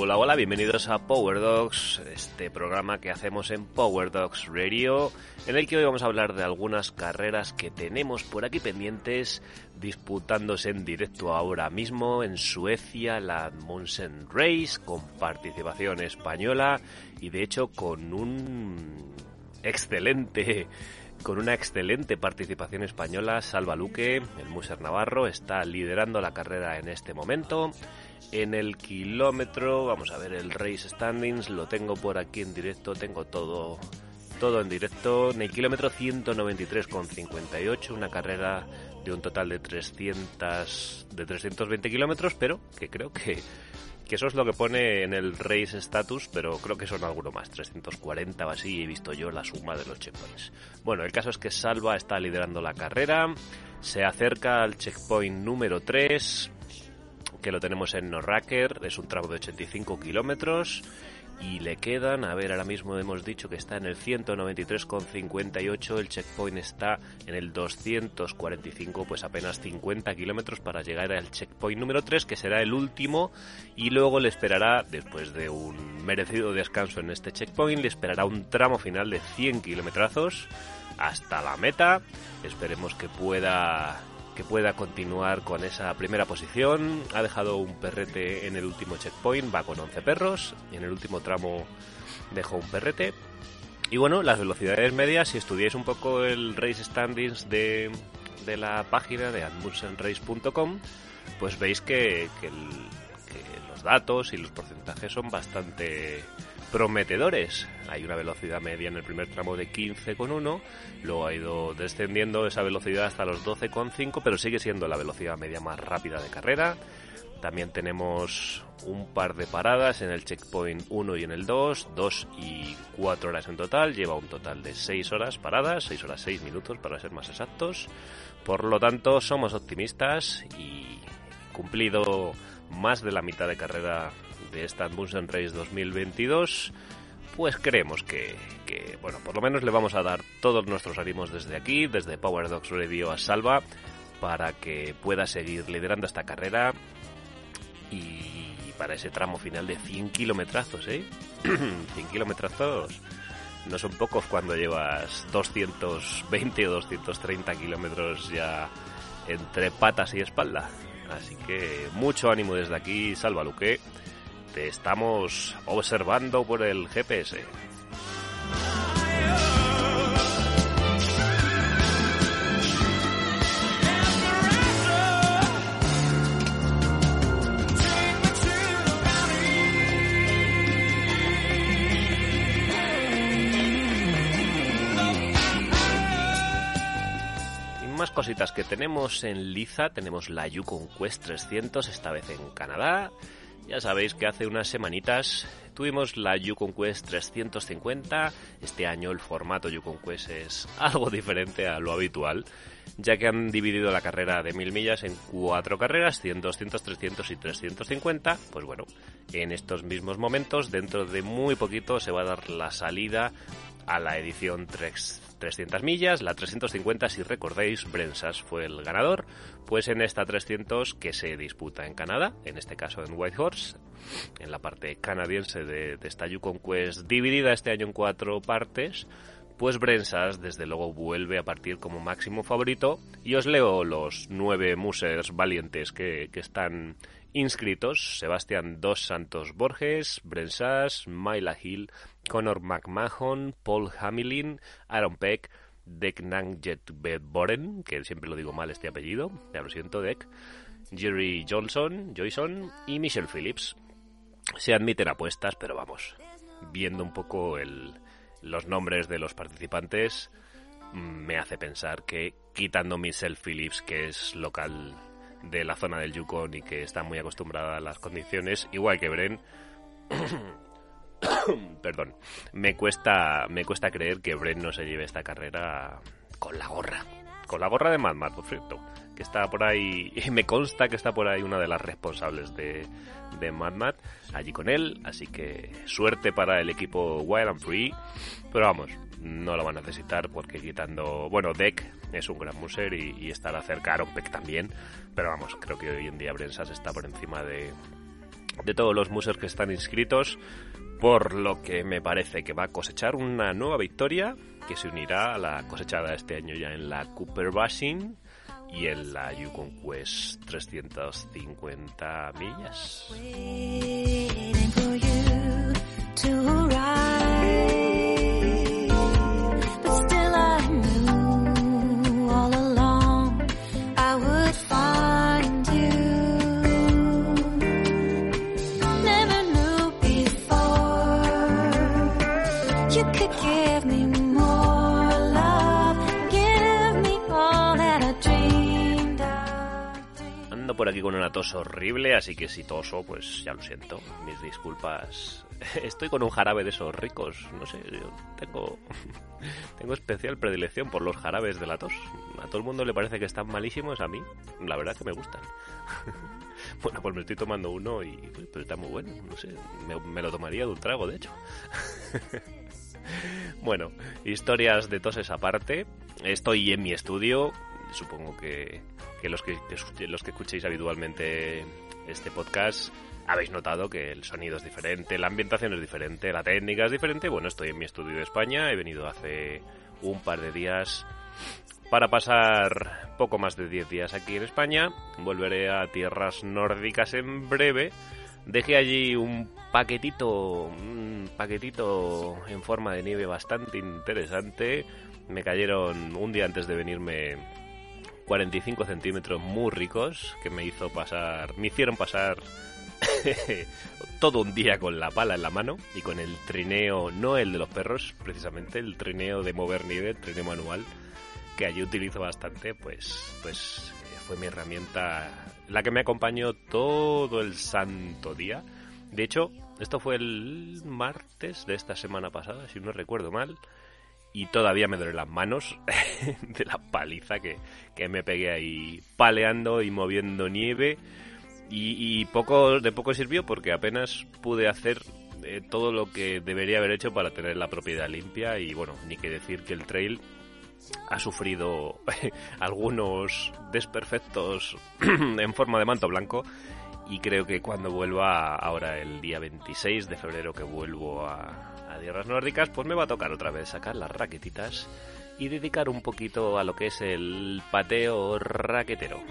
Hola, hola, bienvenidos a Power Dogs, este programa que hacemos en Power Dogs Radio, en el que hoy vamos a hablar de algunas carreras que tenemos por aquí pendientes, disputándose en directo ahora mismo en Suecia, la Munsen Race, con participación española y de hecho con un excelente con una excelente participación española, Salva Luque, el Muser Navarro, está liderando la carrera en este momento. En el kilómetro, vamos a ver el race standings, lo tengo por aquí en directo, tengo todo todo en directo. En el kilómetro 193,58, una carrera de un total de 300 de 320 kilómetros, pero que creo que que eso es lo que pone en el race status, pero creo que son alguno más, 340 o así, he visto yo la suma de los checkpoints. Bueno, el caso es que Salva está liderando la carrera, se acerca al checkpoint número 3, que lo tenemos en Norraker, es un tramo de 85 kilómetros, y le quedan, a ver, ahora mismo hemos dicho que está en el 193,58, el checkpoint está en el 245, pues apenas 50 kilómetros para llegar al checkpoint número 3, que será el último, y luego le esperará, después de un merecido descanso en este checkpoint, le esperará un tramo final de 100 kilometrazos hasta la meta. Esperemos que pueda que pueda continuar con esa primera posición. Ha dejado un perrete en el último checkpoint, va con 11 perros. Y en el último tramo dejó un perrete. Y bueno, las velocidades medias, si estudiáis un poco el race standings de, de la página de admursenrace.com, pues veis que, que, los datos y los porcentajes son bastante prometedores. Hay una velocidad media en el primer tramo de 15,1, luego ha ido descendiendo esa velocidad hasta los 12,5, pero sigue siendo la velocidad media más rápida de carrera. También tenemos un par de paradas en el checkpoint 1 y en el 2, 2 y 4 horas en total, lleva un total de 6 horas paradas, 6 horas 6 minutos para ser más exactos. Por lo tanto, somos optimistas y cumplido más de la mitad de carrera de esta Munsen Race 2022, pues creemos que, que, bueno, por lo menos le vamos a dar todos nuestros ánimos desde aquí, desde Power Dogs Radio a Salva, para que pueda seguir liderando esta carrera y para ese tramo final de 100 kilometrazos, ¿eh? 100 kilometrazos no son pocos cuando llevas 220 o 230 kilómetros ya entre patas y espalda. Así que mucho ánimo desde aquí, Salva Luque te estamos observando por el GPS. más cositas que tenemos en Liza, tenemos la Yukon Quest 300, esta vez en Canadá. Ya sabéis que hace unas semanitas tuvimos la Yukon Quest 350. Este año el formato Yukon Quest es algo diferente a lo habitual, ya que han dividido la carrera de 1000 millas en cuatro carreras, 100, 200, 300 y 350. Pues bueno, en estos mismos momentos, dentro de muy poquito, se va a dar la salida a la edición 3 300 millas, la 350 si recordáis, Brensas fue el ganador, pues en esta 300 que se disputa en Canadá, en este caso en Whitehorse, en la parte canadiense de, esta Yukon Quest, dividida este año en cuatro partes, pues Brensas desde luego vuelve a partir como máximo favorito. Y os leo los nueve musers valientes que, que están inscritos, Sebastián Dos Santos Borges, Brensas, Myla Hill, Conor McMahon, Paul Hamilin, Aaron Peck, Dek Boren, que siempre lo digo mal este apellido, ya lo siento Dek, Jerry Johnson, Joyson y Michelle Phillips. Se admiten apuestas, pero vamos, viendo un poco el, los nombres de los participantes, me hace pensar que quitando Michelle Phillips, que es local de la zona del Yukon y que está muy acostumbrada a las condiciones, igual que Bren, perdón, me cuesta, me cuesta creer que Bren no se lleve esta carrera con la gorra. Con la gorra de Mad Max, por cierto. Que está por ahí, me consta que está por ahí una de las responsables de, de Mad Max allí con él. Así que suerte para el equipo Wild and Free. Pero vamos, no lo va a necesitar porque quitando. Bueno, Deck es un gran muser y, estará cerca Aronpec también. Pero vamos, creo que hoy en día Brensas está por encima de, de todos los musers que están inscritos por lo que me parece que va a cosechar una nueva victoria que se unirá a la cosechada este año ya en la Cooper Basin y en la Yukon Quest 350 millas. Por aquí con una tos horrible, así que si toso, pues ya lo siento. Mis disculpas. Estoy con un jarabe de esos ricos. No sé, yo tengo, tengo especial predilección por los jarabes de la tos. A todo el mundo le parece que están malísimos, a mí la verdad que me gustan. Bueno, pues me estoy tomando uno y pues, está muy bueno. No sé, me, me lo tomaría de un trago, de hecho. Bueno, historias de toses aparte. Estoy en mi estudio. Supongo que los que, los que escuchéis habitualmente este podcast habéis notado que el sonido es diferente, la ambientación es diferente, la técnica es diferente. Bueno, estoy en mi estudio de España, he venido hace un par de días para pasar poco más de 10 días aquí en España. Volveré a tierras nórdicas en breve. Dejé allí un paquetito, un paquetito en forma de nieve bastante interesante. Me cayeron un día antes de venirme 45 centímetros muy ricos que me hizo pasar, me hicieron pasar todo un día con la pala en la mano y con el trineo, no el de los perros, precisamente el trineo de mover nieve, el trineo manual, que allí utilizo bastante, pues, pues eh, fue mi herramienta, la que me acompañó todo el santo día. De hecho, esto fue el martes de esta semana pasada, si no recuerdo mal y todavía me duelen las manos de la paliza que, me pegué ahí paleando y moviendo nieve. Y, poco de poco sirvió porque apenas pude hacer eh, todo lo que debería haber hecho para tener la propiedad limpia. Y bueno, ni que decir que el trail ha sufrido algunos desperfectos en forma de manto blanco. Y creo que cuando vuelva ahora el día 26 de febrero que vuelvo a, tierras nórdicas, pues me va a tocar otra vez sacar las raquetitas y dedicar un poquito a lo que es el pateo raquetero.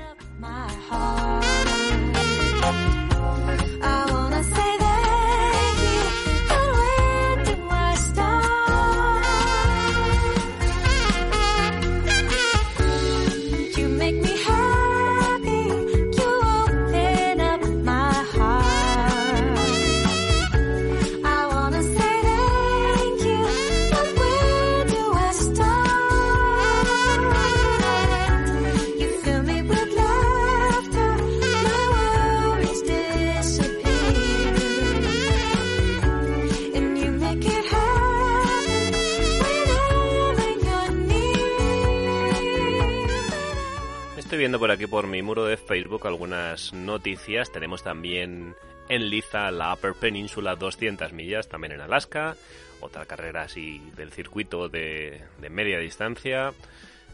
Por mi muro de Facebook algunas noticias. Tenemos también en Liza la Upper Peninsula 200 millas, también en Alaska. Otra carrera así del circuito de, media distancia.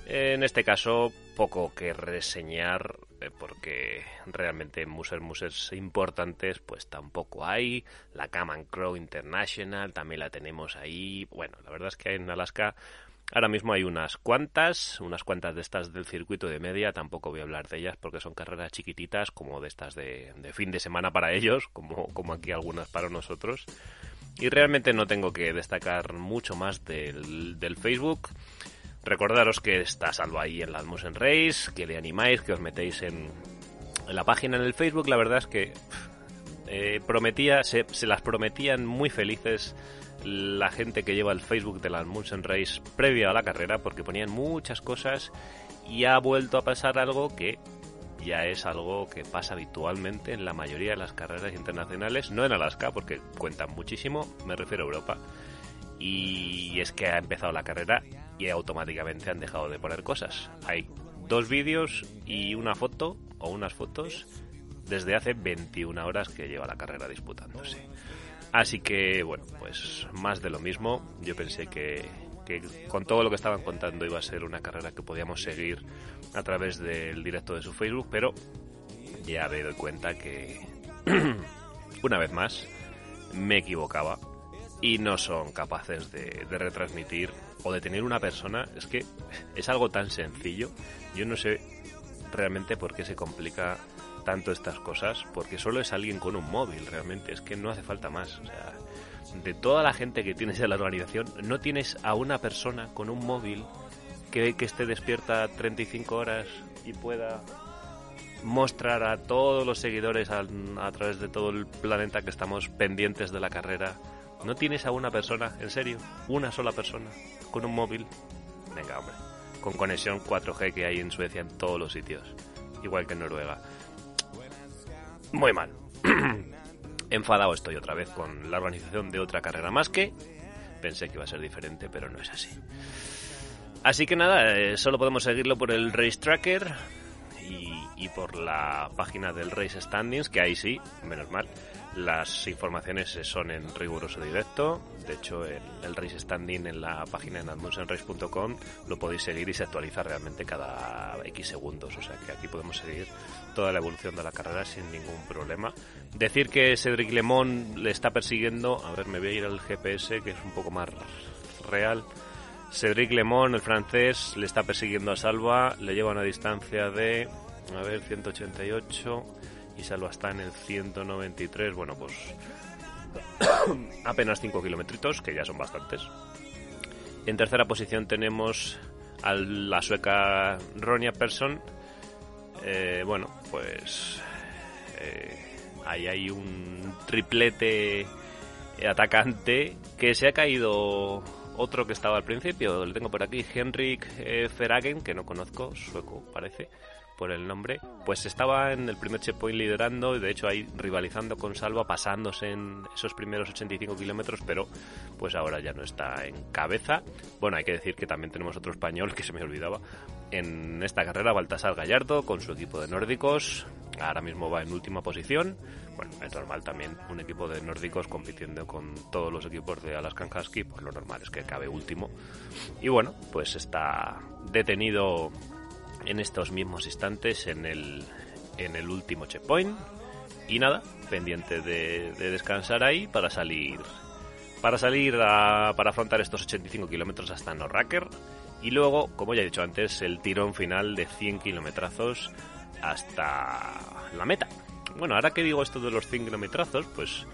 En este caso, poco que reseñar eh, porque realmente museos museos importantes pues tampoco hay. La Cam Crow International también la tenemos ahí. Bueno, la verdad es que en Alaska Ahora mismo hay unas cuantas, unas cuantas de estas del circuito de media, tampoco voy a hablar de ellas porque son carreras chiquititas como de estas de, fin de semana para ellos, como, como aquí algunas para nosotros. Y realmente no tengo que destacar mucho más del, del Facebook. Recordaros que está salvo ahí en la Motion Race, que le animáis, que os metéis en, la página en el Facebook, la verdad es que eh, prometía, se, las prometían muy felices la gente que lleva el Facebook de la Munson Race previa a la carrera, porque ponían muchas cosas y ha vuelto a pasar algo que ya es algo que pasa habitualmente en la mayoría de las carreras internacionales, no en Alaska, porque cuentan muchísimo, me refiero a Europa. Y es que ha empezado la carrera y automáticamente han dejado de poner cosas. Hay dos vídeos y una foto o unas fotos desde hace 21 horas que lleva la carrera disputándose. Así que, bueno, pues más de lo mismo. Yo pensé que, con todo lo que estaban contando iba a ser una carrera que podíamos seguir a través del directo de su Facebook, pero ya me doy cuenta que, una vez más, me equivocaba y no son capaces de, de retransmitir o de tener una persona. Es que es algo tan sencillo. Yo no sé realmente por qué se complica tanto estas cosas, porque solo es alguien con un móvil, realmente, es que no hace falta más. De toda la gente que tienes en la organización, no tienes a una persona con un móvil que, que esté despierta 35 horas y pueda mostrar a todos los seguidores a, a, través de todo el planeta que estamos pendientes de la carrera. ¿No tienes a una persona, en serio? ¿Una sola persona con un móvil? Venga, hombre. Con conexión 4G que hay en Suecia en todos los sitios. Igual que en Noruega. Muy mal. Enfadado estoy otra vez con la organización de otra carrera más que pensé que iba a ser diferente, pero no es así. Así que nada, eh, solo podemos seguirlo por el Race Tracker y, por la página del Race Standings, que ahí sí, menos mal, las informaciones son en riguroso directo. De hecho, el, race standing en la página en admunsenrace.com lo podéis seguir y se actualiza realmente cada X segundos. O sea que aquí podemos seguir toda la evolución de la carrera sin ningún problema. Decir que Cedric Lemón le está persiguiendo. A ver, me voy a ir al GPS que es un poco más real. Cedric Lemón, el francés, le está persiguiendo a Salva. Le lleva una distancia de. A ver, 188 y Salva está en el 193, bueno, pues apenas 5 kilómetros, que ya son bastantes. En tercera posición tenemos a la sueca Ronja Persson. Eh, bueno, pues eh, ahí hay un triplete atacante que se ha caído otro que estaba al principio, le tengo por aquí, Henrik eh, Feragen, que no conozco, sueco parece por el nombre, pues estaba en el primer checkpoint liderando y de hecho ahí rivalizando con Salva, pasándose en esos primeros 85 kilómetros, pero pues ahora ya no está en cabeza. Bueno, hay que decir que también tenemos otro español que se me olvidaba en esta carrera, Baltasar Gallardo, con su equipo de nórdicos, ahora mismo va en última posición. Bueno, es normal también un equipo de nórdicos compitiendo con todos los equipos de Alaskan Husky, pues lo normal es que cabe último. Y bueno, pues está detenido en estos mismos instantes en el, en el último checkpoint. Y nada, pendiente de, descansar ahí para salir para salir a, para afrontar estos 85 kilómetros hasta Norraker. Y luego, como ya he dicho antes, el tirón final de 100 kilometrazos hasta la meta. Bueno, ahora que digo esto de los 100 kilometrazos, pues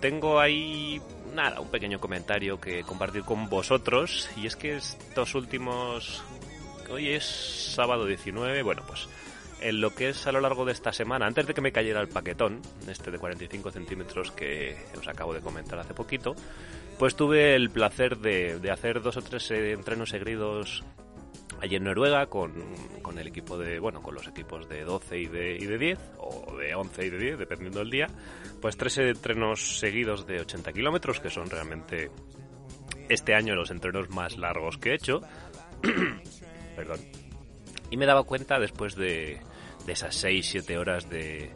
tengo ahí nada, un pequeño comentario que compartir con vosotros. Y es que estos últimos hoy es sábado 19, bueno, pues en lo que es a lo largo de esta semana, antes de que me cayera el paquetón, este de 45 centímetros que os acabo de comentar hace poquito, pues tuve el placer de, hacer dos o tres eh, entrenos seguidos allí en Noruega con, con, el equipo de, bueno, con los equipos de 12 y de, y de 10, o de 11 y de 10, dependiendo del día, pues tres entrenos seguidos de 80 kilómetros, que son realmente este año los entrenos más largos que he hecho. perdón. Y me daba cuenta después de, de esas 6-7 horas de,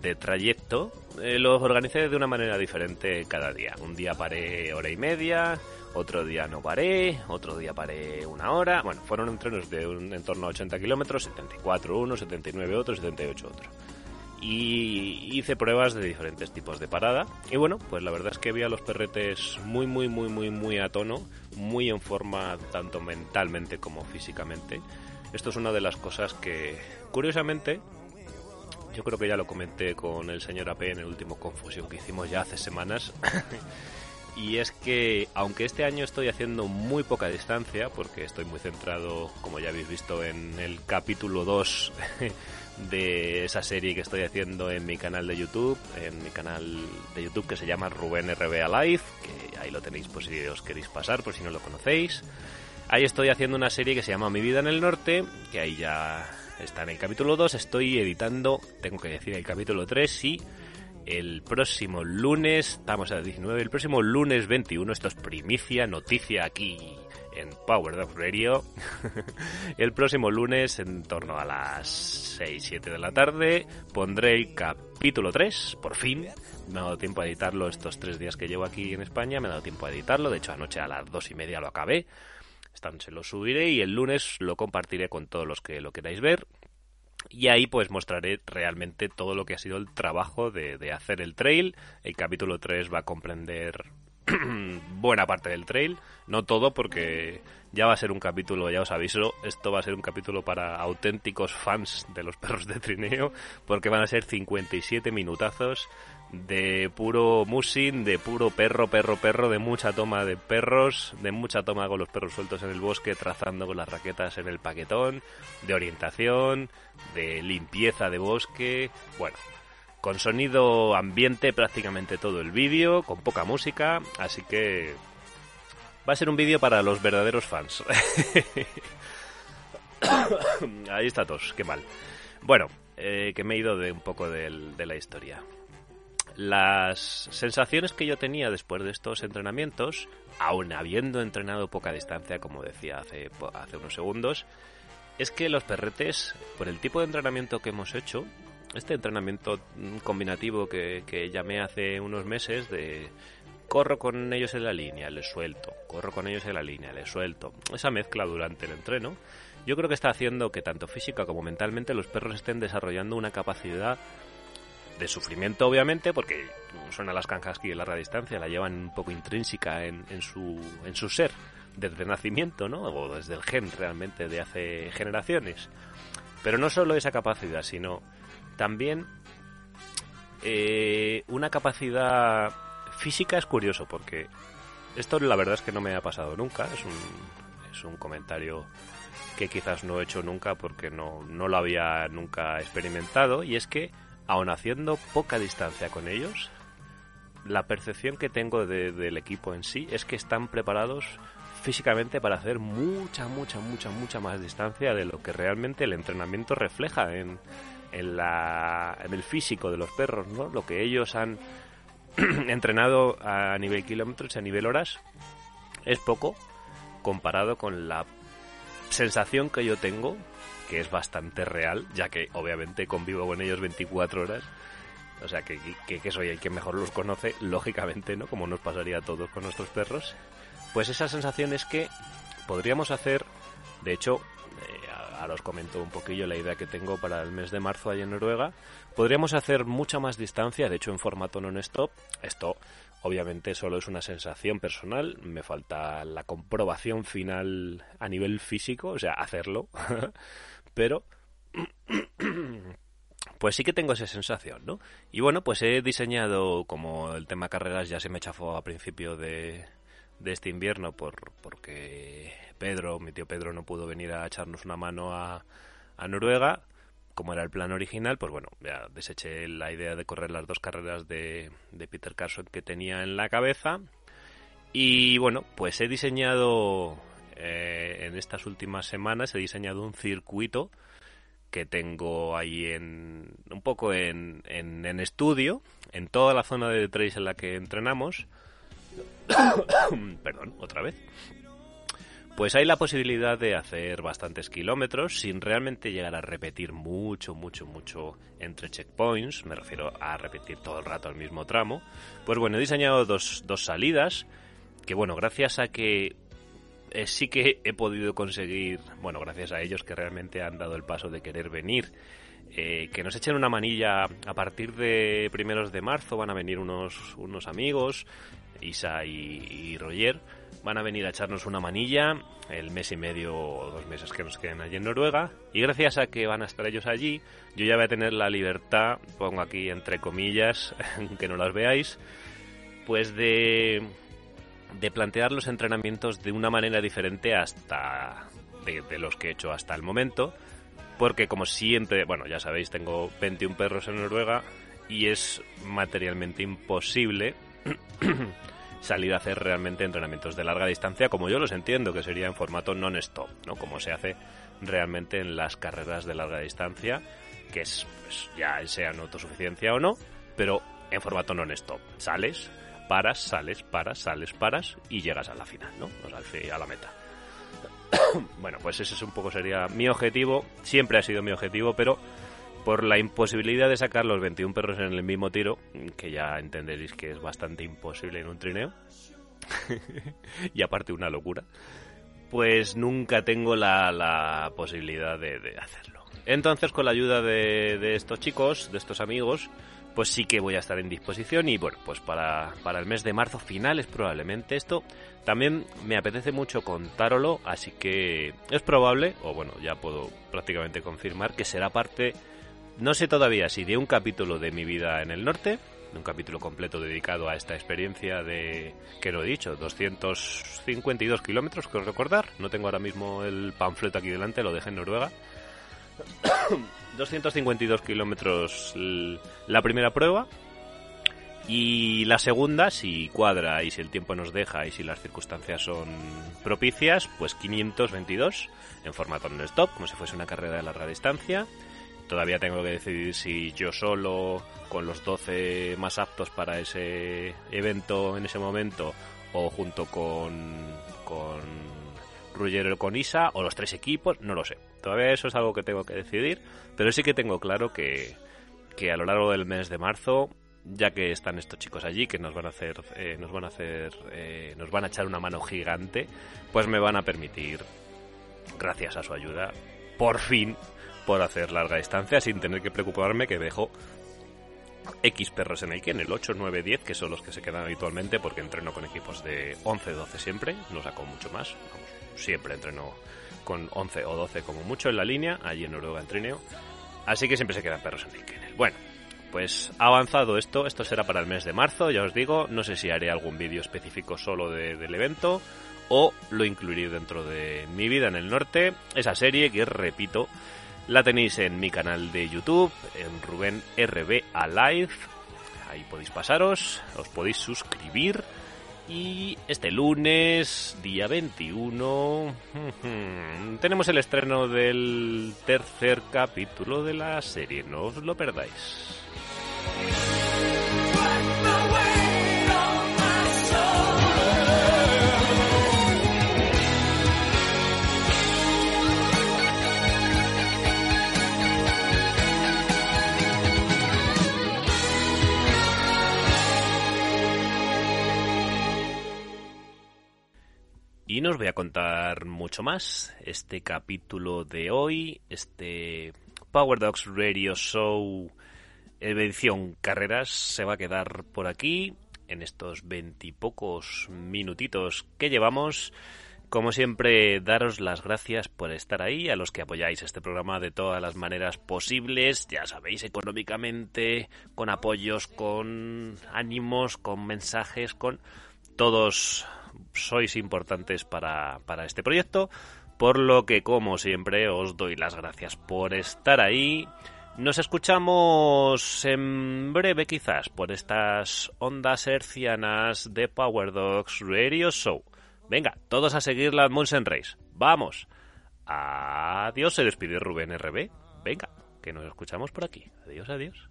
de trayecto, eh, los organicé de una manera diferente cada día. Un día paré hora y media, otro día no paré, otro día paré una hora. Bueno, fueron entrenos de un, en torno a 80 kilómetros, 74 uno, 79 otro, 78 otro. Y hice pruebas de diferentes tipos de parada. Y bueno, pues la verdad es que vi a los perretes muy, muy, muy, muy, muy a tono, muy en forma tanto mentalmente como físicamente. Esto es una de las cosas que, curiosamente, yo creo que ya lo comenté con el señor AP en el último Confusión que hicimos ya hace semanas. Y es que, aunque este año estoy haciendo muy poca distancia, porque estoy muy centrado, como ya habéis visto en el capítulo 2 de esa serie que estoy haciendo en mi canal de YouTube, en mi canal de YouTube que se llama Rubén RBA Live, que ahí lo tenéis por si os queréis pasar, por si no lo conocéis. Ahí estoy haciendo una serie que se llama Mi vida en el norte, que ahí ya está en el capítulo 2, estoy editando, tengo que decir, el capítulo 3 y el próximo lunes, estamos a 19, el próximo lunes 21, esto es primicia, noticia aquí en Power Dog Radio. el próximo lunes, en torno a las 6-7 de la tarde, pondré el capítulo 3, por fin. Me ha dado tiempo a editarlo estos tres días que llevo aquí en España, me ha dado tiempo a editarlo, de hecho anoche a las dos y media lo acabé. Esta noche lo subiré y el lunes lo compartiré con todos los que lo queráis ver. Y ahí pues mostraré realmente todo lo que ha sido el trabajo de, de hacer el trail. El capítulo 3 va a comprender buena parte del trail, no todo porque ya va a ser un capítulo, ya os aviso, esto va a ser un capítulo para auténticos fans de los perros de trineo, porque van a ser 57 minutazos de puro musing, de puro perro, perro, perro, de mucha toma de perros, de mucha toma con los perros sueltos en el bosque, trazando con las raquetas en el paquetón, de orientación, de limpieza de bosque, bueno, con sonido ambiente prácticamente todo el vídeo, con poca música, así que va a ser un vídeo para los verdaderos fans. Ahí está tos, qué mal. Bueno, eh, que me he ido de un poco de, de la historia. Las sensaciones que yo tenía después de estos entrenamientos, aun habiendo entrenado poca distancia, como decía hace, hace unos segundos, es que los perretes, por el tipo de entrenamiento que hemos hecho, este entrenamiento combinativo que, llamé hace unos meses de corro con ellos en la línea, les suelto, corro con ellos en la línea, les suelto. Esa mezcla durante el entreno, yo creo que está haciendo que tanto física como mentalmente los perros estén desarrollando una capacidad de sufrimiento, obviamente, porque suena las canjas aquí en larga distancia, la llevan un poco intrínseca en, en, su, en su ser, desde nacimiento, ¿no? O desde el gen realmente de hace generaciones. Pero no solo esa capacidad, sino también eh, una capacidad física es curioso porque esto la verdad es que no me ha pasado nunca. Es un, es un comentario que quizás no he hecho nunca porque no, no lo había nunca experimentado. Y es que, aun haciendo poca distancia con ellos, la percepción que tengo del equipo en sí es que están preparados físicamente para hacer mucha, mucha, mucha, mucha más distancia de lo que realmente el entrenamiento refleja en, en, la, en el físico de los perros, ¿no? Lo que ellos han entrenado a nivel kilómetros, a nivel horas, es poco comparado con la sensación que yo tengo, que es bastante real, ya que obviamente convivo con ellos 24 horas. O sea, que, que, soy el que mejor los conoce, lógicamente, ¿no? Como nos pasaría a todos con nuestros perros. Pues esa sensación es que podríamos hacer, de hecho, ahora os comento un poquillo la idea que tengo para el mes de marzo allá en Noruega. Podríamos hacer mucha más distancia, de hecho en formato non-stop. Esto obviamente solo es una sensación personal, me falta la comprobación final a nivel físico, o sea, hacerlo. Pero pues sí que tengo esa sensación, ¿no? Y bueno, pues he diseñado, como el tema carreras ya se me chafó a principio de, de este invierno por, porque Pedro, mi tío Pedro no pudo venir a echarnos una mano a, a Noruega, como era el plan original, pues bueno, ya deseché la idea de correr las dos carreras de, de Peter Carson que tenía en la cabeza. Y bueno, pues he diseñado eh, en estas últimas semanas, he diseñado un circuito que tengo ahí en un poco en, en, en estudio, en toda la zona de trails en la que entrenamos. Perdón, otra vez pues hay la posibilidad de hacer bastantes kilómetros sin realmente llegar a repetir mucho, mucho, mucho entre checkpoints, me refiero a repetir todo el rato el mismo tramo. Pues bueno, he diseñado dos, dos salidas que bueno, gracias a que eh, sí que he podido conseguir, bueno, gracias a ellos que realmente han dado el paso de querer venir, eh, que nos echen una manilla a partir de primeros de marzo, van a venir unos, unos amigos, Isa y, y Roger, van a venir a echarnos una manilla el mes y medio o dos meses que nos queden allí en Noruega. Y gracias a que van a estar ellos allí yo ya voy a tener la libertad pongo aquí entre comillas que no las veáis pues de de plantear los entrenamientos de una manera diferente hasta de, los que he hecho hasta el momento porque como siempre, bueno, ya sabéis, tengo 21 perros en Noruega y es materialmente imposible salir a hacer realmente entrenamientos de larga distancia como yo los entiendo, que sería en formato non-stop, ¿no? Como se hace realmente en las carreras de larga distancia, que es pues, ya sean autosuficiencia o no, pero en formato non-stop. Sales, paras, sales, paras, sales, paras y llegas a la final, ¿no? O sea, a la meta. bueno, pues ese es un poco sería mi objetivo, siempre ha sido mi objetivo, pero por la imposibilidad de sacar los 21 perros en el mismo tiro, que ya entenderéis que es bastante imposible en un trineo, y aparte una locura, pues nunca tengo la, posibilidad de, hacerlo. Entonces, con la ayuda de, de, estos chicos, de estos amigos, pues sí que voy a estar en disposición y bueno, pues para, para el mes de marzo finales probablemente esto también me apetece mucho contárolo, así que es probable, o bueno, ya puedo prácticamente confirmar que será parte no sé todavía si de un capítulo de mi vida en el norte, un capítulo completo dedicado a esta experiencia de, que lo he dicho, 252 kilómetros, creo recordar. No tengo ahora mismo el panfleto aquí delante, lo dejé en Noruega. 252 kilómetros la primera prueba. Y la segunda, si cuadra y si el tiempo nos deja y si las circunstancias son propicias, pues 522 en formato non-stop, como si fuese una carrera de larga distancia. Todavía tengo que decidir si yo solo, con los 12 más aptos para ese evento en ese momento, o junto con, con Ruggiero con Isa, o los tres equipos, no lo sé. Todavía eso es algo que tengo que decidir, pero sí que tengo claro que, que a lo largo del mes de marzo ya que están estos chicos allí que nos van a hacer eh, nos van a hacer eh, nos van a echar una mano gigante pues me van a permitir gracias a su ayuda por fin por hacer larga distancia sin tener que preocuparme que dejo X perros en el que en el 8, 9, 10, que son los que se quedan habitualmente porque entreno con equipos de 11, 12 siempre, no saco mucho más, siempre entreno con 11 o 12 como mucho en la línea, allí en Noruega en trineo, así que siempre se quedan perros en el kennel. Bueno, pues avanzado esto, esto será para el mes de marzo, ya os digo, no sé si haré algún vídeo específico solo del evento o lo incluiré dentro de mi vida en el norte, esa serie que repito, la tenéis en mi canal de YouTube, en Rubén RB Alive. Ahí podéis pasaros, os podéis suscribir. Y este lunes, día 21, tenemos el estreno del tercer capítulo de la serie. No os lo perdáis. No os voy a contar mucho más. Este capítulo de hoy, este Power Dogs Radio Show edición carreras, se va a quedar por aquí en estos veintipocos minutitos que llevamos. Como siempre, daros las gracias por estar ahí, a los que apoyáis este programa de todas las maneras posibles, ya sabéis, económicamente, con apoyos, con ánimos, con mensajes, con todos sois importantes para, para este proyecto, por lo que como siempre os doy las gracias por estar ahí. Nos escuchamos en breve quizás por estas ondas hercianas de Power Dogs Radio Show. Venga, todos a seguir la Munsen Race. ¡Vamos! Adiós, se despide Rubén RB. Venga, que nos escuchamos por aquí. Adiós, adiós.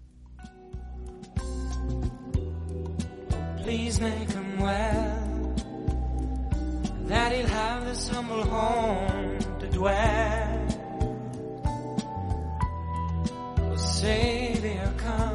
That he'll have this humble home to dwell. Oh, Savior, come